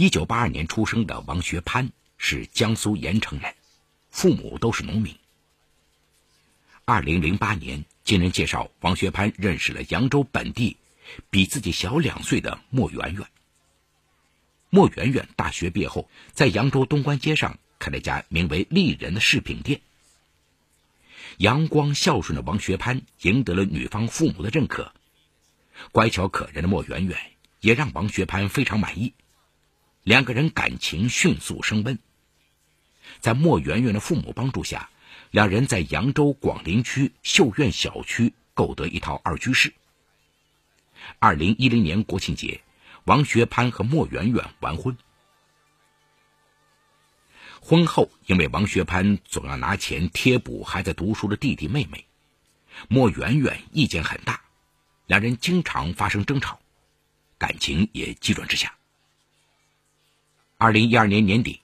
一九八二年出生的王学潘是江苏盐城人，父母都是农民。二零零八年，经人介绍，王学潘认识了扬州本地比自己小两岁的莫圆圆。莫圆圆大学毕业后，在扬州东关街上开了家名为“丽人”的饰品店。阳光孝顺的王学潘赢得了女方父母的认可，乖巧可人的莫圆圆也让王学潘非常满意。两个人感情迅速升温。在莫圆圆的父母帮助下，两人在扬州广陵区秀苑小区购得一套二居室。二零一零年国庆节，王学潘和莫圆圆完婚。婚后，因为王学潘总要拿钱贴补还在读书的弟弟妹妹，莫圆圆意见很大，两人经常发生争吵，感情也急转直下。二零一二年年底，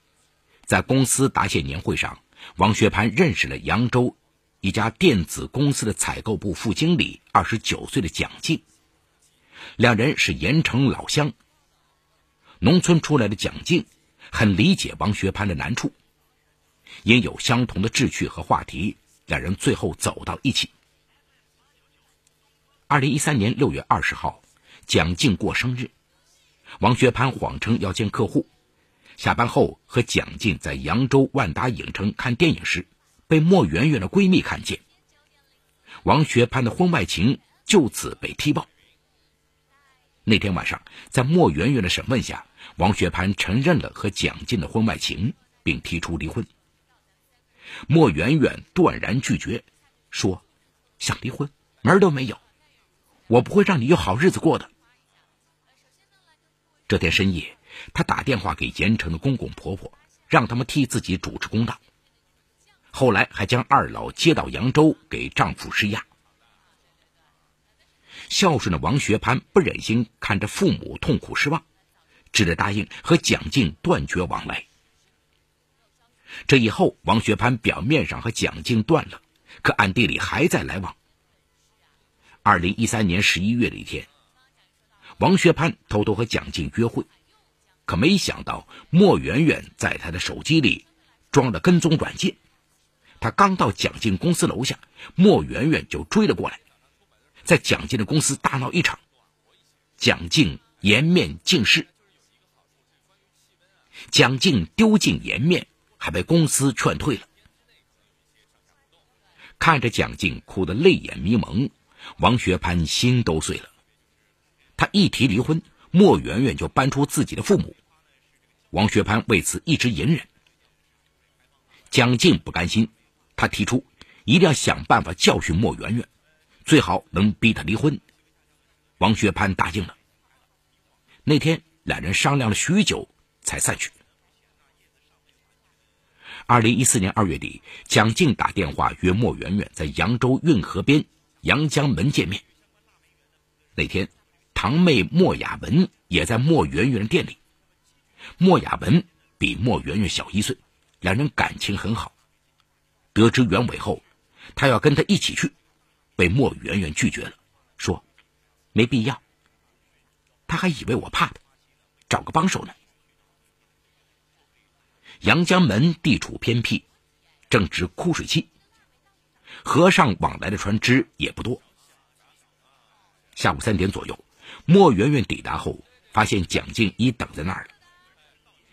在公司答谢年会上，王学潘认识了扬州一家电子公司的采购部副经理，二十九岁的蒋静。两人是盐城老乡。农村出来的蒋静很理解王学潘的难处，因有相同的志趣和话题，两人最后走到一起。二零一三年六月二十号，蒋静过生日，王学潘谎称要见客户。下班后和蒋静在扬州万达影城看电影时，被莫圆圆的闺蜜看见。王学潘的婚外情就此被踢爆。那天晚上，在莫圆圆的审问下，王学潘承认了和蒋静的婚外情，并提出离婚。莫圆圆断然拒绝，说：“想离婚门儿都没有，我不会让你有好日子过的。”这天深夜。她打电话给盐城的公公婆婆，让他们替自己主持公道。后来还将二老接到扬州给丈夫施压。孝顺的王学潘不忍心看着父母痛苦失望，只得答应和蒋静断绝往来。这以后，王学潘表面上和蒋静断了，可暗地里还在来往。二零一三年十一月的一天，王学潘偷偷和蒋静约会。可没想到，莫圆圆在他的手机里装了跟踪软件。他刚到蒋静公司楼下，莫圆圆就追了过来，在蒋静的公司大闹一场。蒋静颜面尽失，蒋静丢尽颜面，还被公司劝退了。看着蒋静哭得泪眼迷蒙，王学潘心都碎了。他一提离婚。莫圆圆就搬出自己的父母，王学潘为此一直隐忍。蒋静不甘心，他提出一定要想办法教训莫圆圆，最好能逼他离婚。王学潘答应了。那天两人商量了许久，才散去。二零一四年二月底，蒋静打电话约莫圆圆在扬州运河边阳江门见面。那天。堂妹莫雅文也在莫圆圆店里。莫雅文比莫圆圆小一岁，两人感情很好。得知原委后，他要跟他一起去，被莫圆圆拒绝了，说没必要。他还以为我怕他，找个帮手呢。阳江门地处偏僻，正值枯水期，河上往来的船只也不多。下午三点左右。莫圆圆抵达后，发现蒋静已等在那儿了。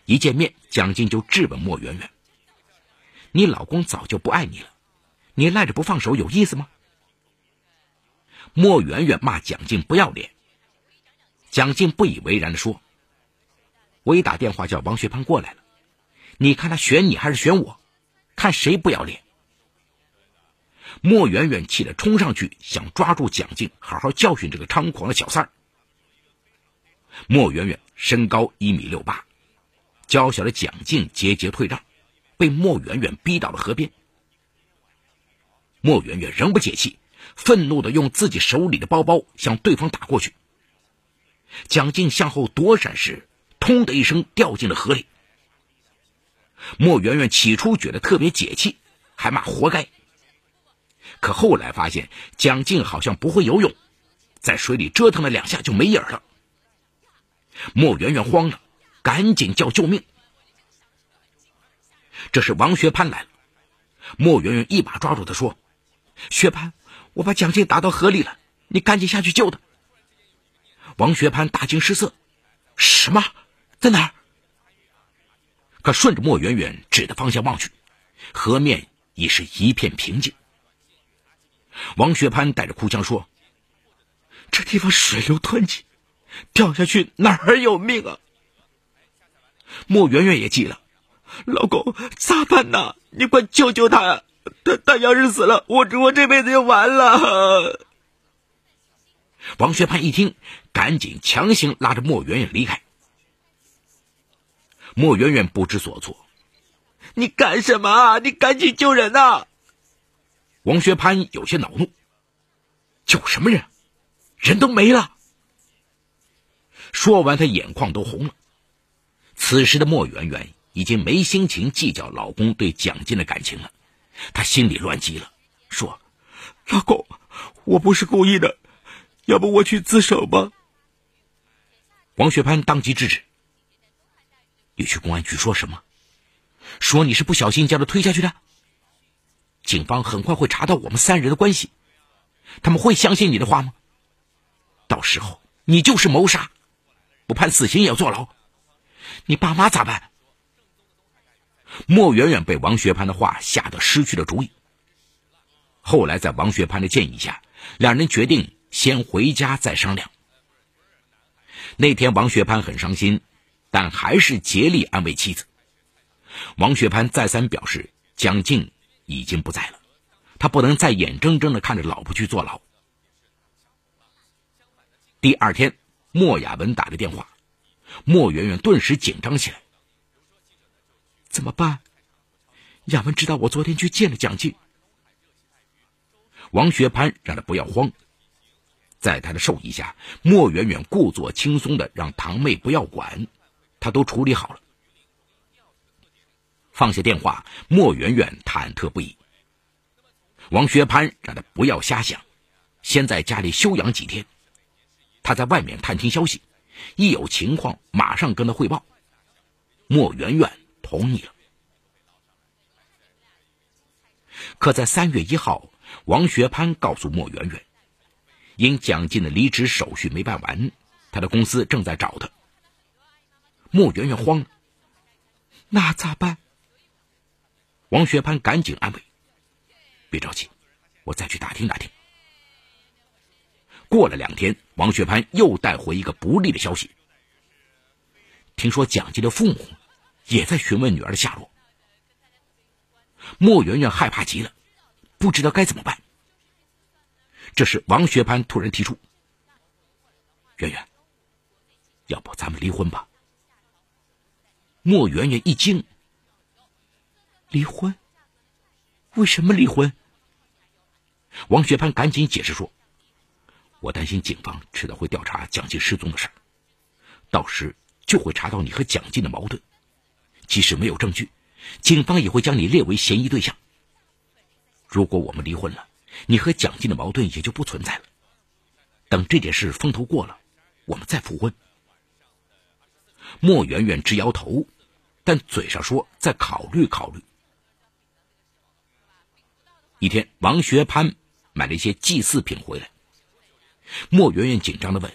一见面，蒋静就质问莫圆圆：“你老公早就不爱你了，你赖着不放手有意思吗？”莫圆圆骂蒋静不要脸。蒋静不以为然的说：“我已打电话叫王学潘过来了，你看他选你还是选我？看谁不要脸？”莫圆圆气得冲上去，想抓住蒋静，好好教训这个猖狂的小三儿。莫圆圆身高一米六八，娇小的蒋静节节退让，被莫圆圆逼到了河边。莫圆圆仍不解气，愤怒的用自己手里的包包向对方打过去。蒋静向后躲闪时，通的一声掉进了河里。莫圆圆起初觉得特别解气，还骂活该。可后来发现蒋静好像不会游泳，在水里折腾了两下就没影了。莫圆圆慌了，赶紧叫救命！这时王学潘来了，莫圆圆一把抓住他说：“学潘，我把蒋静打到河里了，你赶紧下去救他。”王学潘大惊失色：“什么？在哪儿？”可顺着莫圆圆指的方向望去，河面已是一片平静。王学潘带着哭腔说：“这地方水流湍急，掉下去哪儿有命啊？”莫圆圆也急了：“老公咋办呢？你快救救他！他他要是死了，我我这辈子就完了。”王学潘一听，赶紧强行拉着莫圆圆离开。莫圆圆不知所措：“你干什么？你赶紧救人呐！”王学潘有些恼怒：“救什么人？人都没了！”说完，他眼眶都红了。此时的莫圆圆已经没心情计较老公对蒋进的感情了，她心里乱极了，说：“老公，我不是故意的，要不我去自首吧？”王学潘当即制止：“你去公安局说什么？说你是不小心将他推下去的？警方很快会查到我们三人的关系，他们会相信你的话吗？到时候你就是谋杀，不判死刑也要坐牢。”你爸妈咋办？莫圆圆被王学潘的话吓得失去了主意。后来在王学潘的建议下，两人决定先回家再商量。那天王学潘很伤心，但还是竭力安慰妻子。王学潘再三表示，蒋静已经不在了，他不能再眼睁睁的看着老婆去坐牢。第二天，莫雅文打的电话。莫圆圆顿时紧张起来，怎么办？亚文知道我昨天去见了蒋静。王学潘让他不要慌，在他的授意下，莫圆圆故作轻松的让堂妹不要管，他都处理好了。放下电话，莫圆圆忐忑不已。王学潘让他不要瞎想，先在家里休养几天，他在外面探听消息。一有情况，马上跟他汇报。莫圆圆同意了。可在三月一号，王学潘告诉莫圆圆，因蒋进的离职手续没办完，他的公司正在找他。莫圆圆慌了，那咋办？王学潘赶紧安慰：“别着急，我再去打听打听。”过了两天，王学潘又带回一个不利的消息。听说蒋进的父母也在询问女儿的下落。莫圆圆害怕极了，不知道该怎么办。这时，王学潘突然提出：“圆圆，要不咱们离婚吧？”莫圆圆一惊：“离婚？为什么离婚？”王学潘赶紧解释说。我担心警方迟早会调查蒋进失踪的事儿，到时就会查到你和蒋进的矛盾。即使没有证据，警方也会将你列为嫌疑对象。如果我们离婚了，你和蒋进的矛盾也就不存在了。等这件事风头过了，我们再复婚。莫圆圆直摇头，但嘴上说再考虑考虑。一天，王学潘买了一些祭祀品回来。莫圆圆紧张的问：“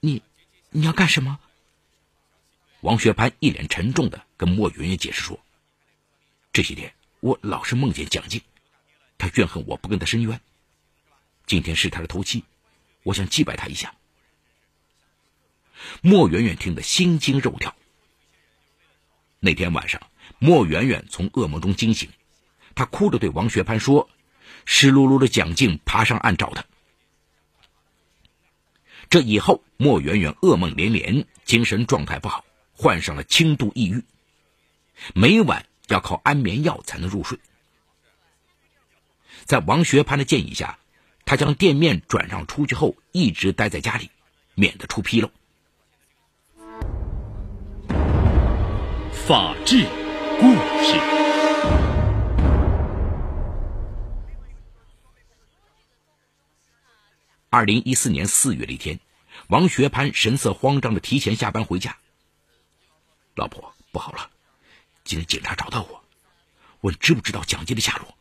你，你要干什么？”王学潘一脸沉重的跟莫圆圆解释说：“这些天我老是梦见蒋静，他怨恨我不跟他申冤。今天是他的头七，我想祭拜他一下。”莫圆圆听得心惊肉跳。那天晚上，莫圆圆从噩梦中惊醒，她哭着对王学潘说：“湿漉漉的蒋静爬上岸找他。”这以后，莫圆圆噩梦连连，精神状态不好，患上了轻度抑郁，每晚要靠安眠药才能入睡。在王学潘的建议下，他将店面转让出去后，一直待在家里，免得出纰漏。法治故事。二零一四年四月的一天。王学潘神色慌张的提前下班回家，老婆，不好了！今天警察找到我，问知不知道蒋金的下落。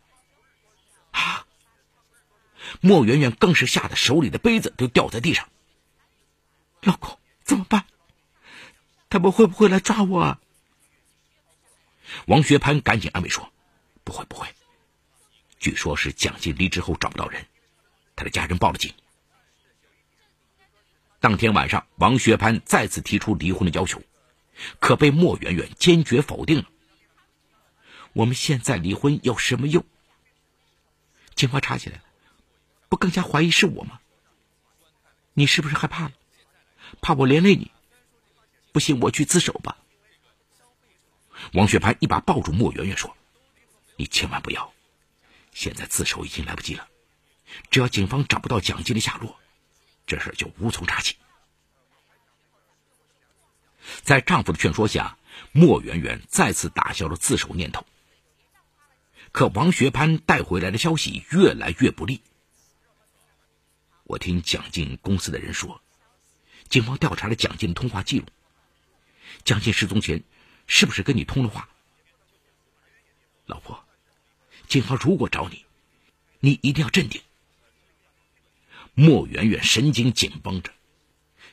啊！莫圆圆更是吓得手里的杯子都掉在地上。老公，怎么办？他们会不会来抓我啊？王学潘赶紧安慰说：“不会，不会。据说是蒋金离职后找不到人，他的家人报了警。”当天晚上，王学潘再次提出离婚的要求。可被莫圆圆坚决否定了。我们现在离婚有什么用？警方查起来了，不更加怀疑是我吗？你是不是害怕了？怕我连累你？不信我去自首吧。王学潘一把抱住莫圆圆说：“你千万不要，现在自首已经来不及了。只要警方找不到蒋金的下落，这事就无从查起。”在丈夫的劝说下，莫圆圆再次打消了自首念头。可王学潘带回来的消息越来越不利。我听蒋进公司的人说，警方调查了蒋进的通话记录。蒋进失踪前，是不是跟你通了话？老婆，警方如果找你，你一定要镇定。莫圆圆神经紧绷着，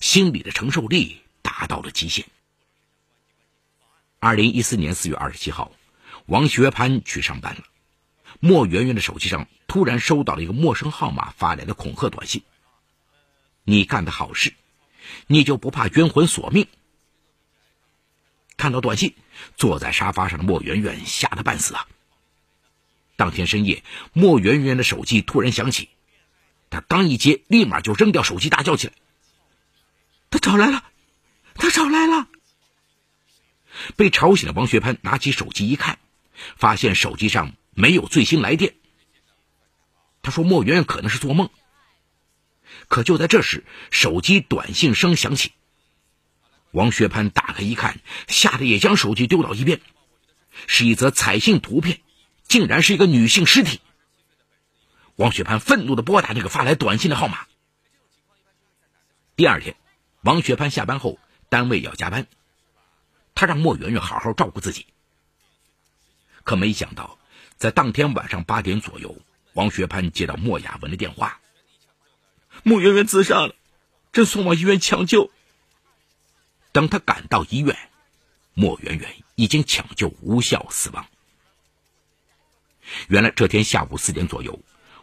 心里的承受力。达到了极限。二零一四年四月二十七号，王学潘去上班了。莫圆圆的手机上突然收到了一个陌生号码发来的恐吓短信：“你干的好事，你就不怕冤魂索命？”看到短信，坐在沙发上的莫圆圆吓得半死啊！当天深夜，莫圆圆的手机突然响起，他刚一接，立马就扔掉手机，大叫起来：“他找来了！”他找来了。被吵醒的王学潘拿起手机一看，发现手机上没有最新来电。他说：“莫圆圆可能是做梦。”可就在这时，手机短信声响起。王学潘打开一看，吓得也将手机丢到一边。是一则彩信图片，竟然是一个女性尸体。王学潘愤怒的拨打那个发来短信的号码。第二天，王学潘下班后。单位要加班，他让莫圆圆好好照顾自己。可没想到，在当天晚上八点左右，王学潘接到莫雅文的电话：“莫圆圆自杀了，正送往医院抢救。”等他赶到医院，莫圆圆已经抢救无效死亡。原来这天下午四点左右，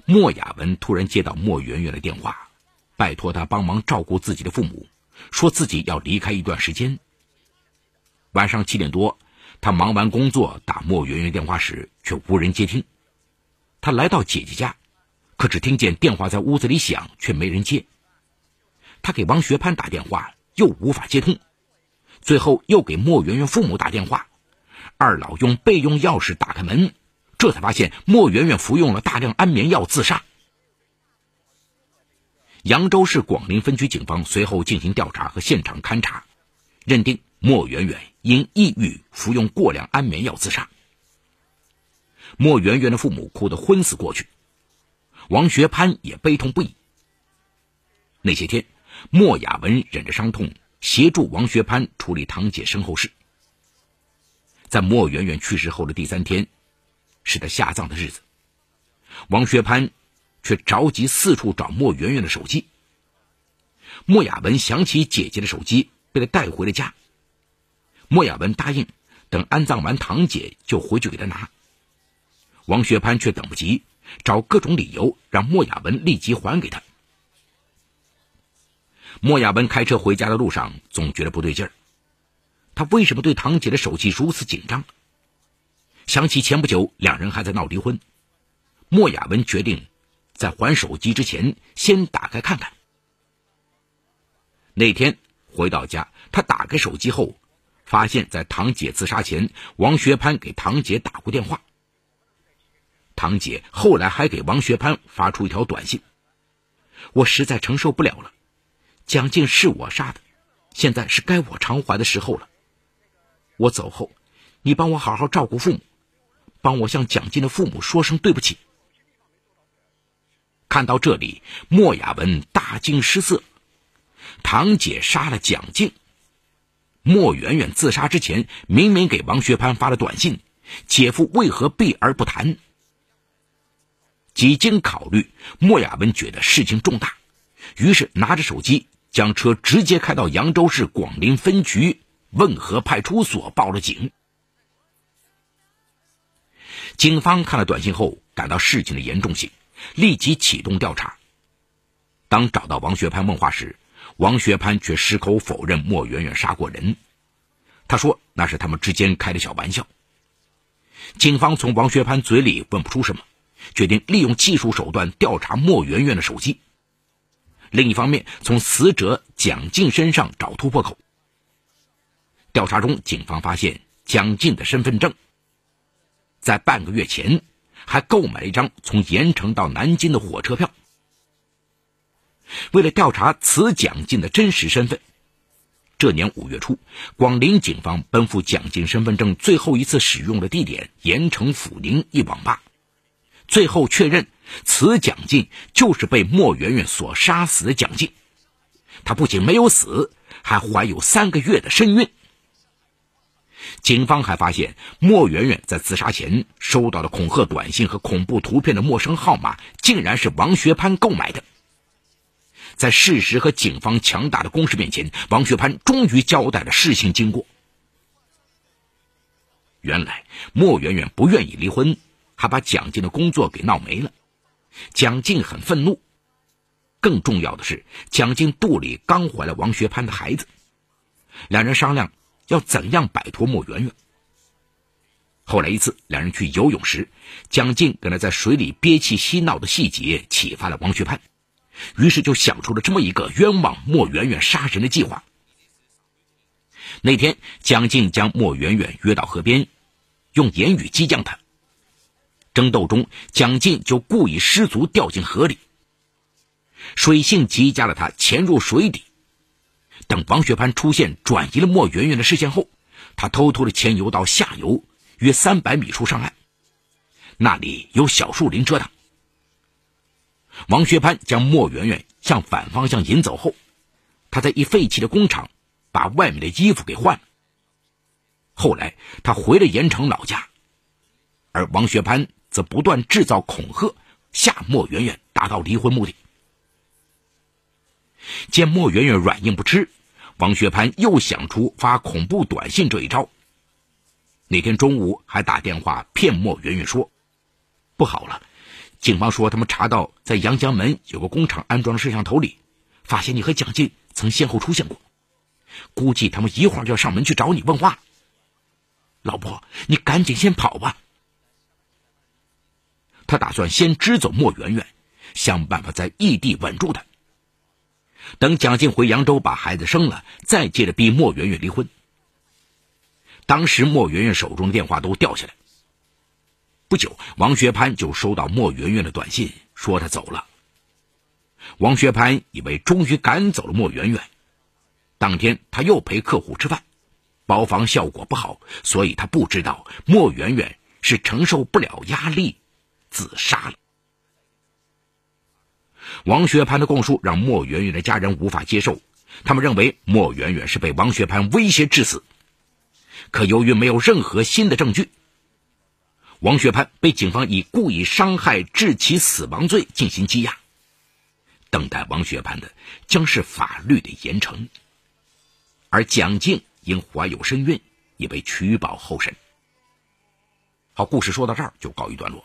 莫雅文突然接到莫圆圆的电话，拜托他帮忙照顾自己的父母。说自己要离开一段时间。晚上七点多，他忙完工作打莫圆圆电话时，却无人接听。他来到姐姐家，可只听见电话在屋子里响，却没人接。他给王学潘打电话，又无法接通。最后又给莫圆圆父母打电话，二老用备用钥匙打开门，这才发现莫圆圆服用了大量安眠药自杀。扬州市广陵分局警方随后进行调查和现场勘查，认定莫圆圆因抑郁服用过量安眠药自杀。莫圆圆的父母哭得昏死过去，王学潘也悲痛不已。那些天，莫雅文忍着伤痛协助王学潘处理堂姐身后事。在莫圆圆去世后的第三天，是他下葬的日子，王学潘。却着急四处找莫圆圆的手机。莫雅文想起姐姐的手机被他带回了家，莫雅文答应等安葬完堂姐就回去给他拿。王学潘却等不及，找各种理由让莫雅文立即还给他。莫雅文开车回家的路上总觉得不对劲儿，他为什么对堂姐的手机如此紧张？想起前不久两人还在闹离婚，莫雅文决定。在还手机之前，先打开看看。那天回到家，他打开手机后，发现在堂姐自杀前，王学潘给堂姐打过电话。堂姐后来还给王学潘发出一条短信：“我实在承受不了了，蒋静是我杀的，现在是该我偿还的时候了。我走后，你帮我好好照顾父母，帮我向蒋静的父母说声对不起。”看到这里，莫雅文大惊失色。堂姐杀了蒋静，莫媛媛自杀之前明明给王学潘发了短信，姐夫为何避而不谈？几经考虑，莫亚文觉得事情重大，于是拿着手机将车直接开到扬州市广陵分局汶河派出所报了警。警方看了短信后，感到事情的严重性，立即启动调查。当找到王学潘问话时，王学潘却矢口否认莫媛媛杀过人。他说那是他们之间开的小玩笑。警方从王学潘嘴里问不出什么，决定利用技术手段调查莫媛媛的手机。另一方面，从死者蒋静身上找突破口。调查中，警方发现蒋静的身份证。在半个月前，还购买了一张从盐城到南京的火车票。为了调查此蒋进的真实身份，这年五月初，广陵警方奔赴蒋进身份证最后一次使用的地点盐城阜宁一网吧，最后确认此蒋进就是被莫媛媛所杀死的蒋进。他不仅没有死，还怀有三个月的身孕。警方还发现，莫媛媛在自杀前收到的恐吓短信和恐怖图片的陌生号码，竟然是王学潘购买的。在事实和警方强大的攻势面前，王学潘终于交代了事情经过。原来，莫媛媛不愿意离婚，还把蒋静的工作给闹没了。蒋静很愤怒，更重要的是，蒋静肚里刚怀了王学潘的孩子，两人商量。要怎样摆脱莫媛媛？后来一次，两人去游泳时，蒋静跟他在水里憋气嬉闹的细节启发了王学潘，于是就想出了这么一个冤枉莫媛媛杀人的计划。那天，蒋静将莫媛媛约到河边，用言语激将她。争斗中，蒋静就故意失足掉进河里，水性极佳的他潜入水底。等王学潘出现，转移了莫媛媛的视线后，他偷偷的潜游到下游约三百米处上岸，那里有小树林遮挡。王学潘将莫媛媛向反方向引走后，他在一废弃的工厂把外面的衣服给换了。后来他回了盐城老家，而王学潘则不断制造恐吓，吓莫媛媛，达到离婚目的。见莫媛媛软硬不吃。王学潘又想出发恐怖短信这一招。那天中午还打电话骗莫媛媛说：“不好了，警方说他们查到在阳江门有个工厂安装的摄像头里，发现你和蒋进曾先后出现过，估计他们一会儿就要上门去找你问话。老婆，你赶紧先跑吧。”他打算先支走莫媛媛，想办法在异地稳住她。等蒋静回扬州把孩子生了，再接着逼莫媛媛离婚。当时莫媛媛手中的电话都掉下来。不久，王学潘就收到莫媛媛的短信，说她走了。王学潘以为终于赶走了莫媛媛，当天他又陪客户吃饭，包房效果不好，所以他不知道莫媛媛是承受不了压力自杀了。王学潘的供述让莫媛媛的家人无法接受，他们认为莫媛媛是被王学潘威胁致死。可由于没有任何新的证据，王学潘被警方以故意伤害致其死亡罪进行羁押，等待王学潘的将是法律的严惩。而蒋静因怀有身孕，也被取保候审。好，故事说到这儿就告一段落。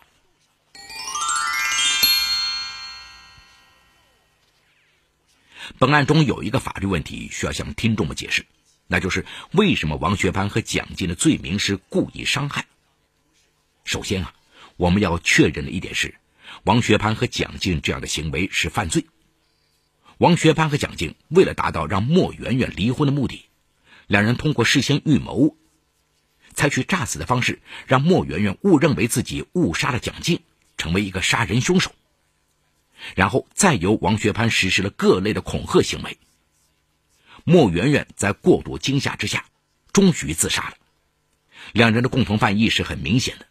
本案中有一个法律问题需要向听众们解释，那就是为什么王学潘和蒋进的罪名是故意伤害？首先啊，我们要确认的一点是，王学潘和蒋进这样的行为是犯罪。王学潘和蒋进为了达到让莫媛媛离婚的目的，两人通过事先预谋，采取诈死的方式，让莫媛媛误认为自己误杀了蒋进，成为一个杀人凶手。然后再由王学潘实施了各类的恐吓行为。莫媛媛在过度惊吓之下，终于自杀了。两人的共同犯意是很明显的，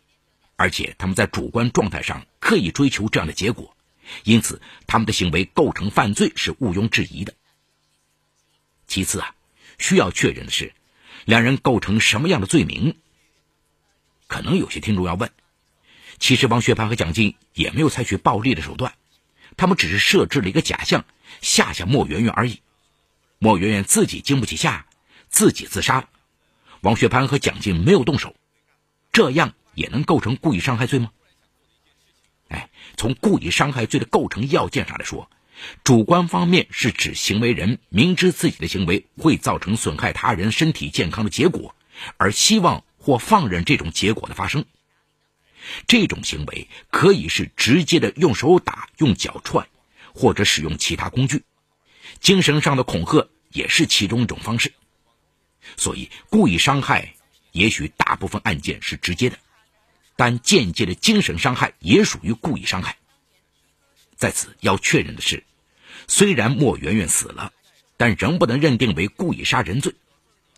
而且他们在主观状态上刻意追求这样的结果，因此他们的行为构成犯罪是毋庸置疑的。其次啊，需要确认的是，两人构成什么样的罪名？可能有些听众要问：其实王学潘和蒋劲也没有采取暴力的手段，他们只是设置了一个假象，吓吓莫圆圆而已。莫圆圆自己经不起吓，自己自杀了。王学潘和蒋劲没有动手，这样也能构成故意伤害罪吗？哎，从故意伤害罪的构成要件上来说，主观方面是指行为人明知自己的行为会造成损害他人身体健康的结果，而希望。或放任这种结果的发生，这种行为可以是直接的用手打、用脚踹，或者使用其他工具。精神上的恐吓也是其中一种方式。所以，故意伤害也许大部分案件是直接的，但间接的精神伤害也属于故意伤害。在此要确认的是，虽然莫媛媛死了，但仍不能认定为故意杀人罪。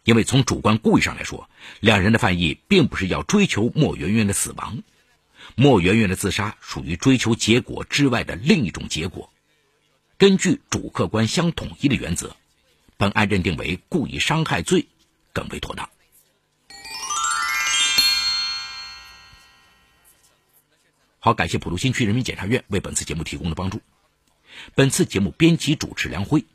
因为从主观故意上来说，两人的犯意并不是要追求莫媛媛的死亡，莫媛媛的自杀属于追求结果之外的另一种结果。根据主客观相统一的原则，本案认定为故意伤害罪更为妥当。好，感谢普陀新区人民检察院为本次节目提供的帮助。本次节目编辑主持梁辉。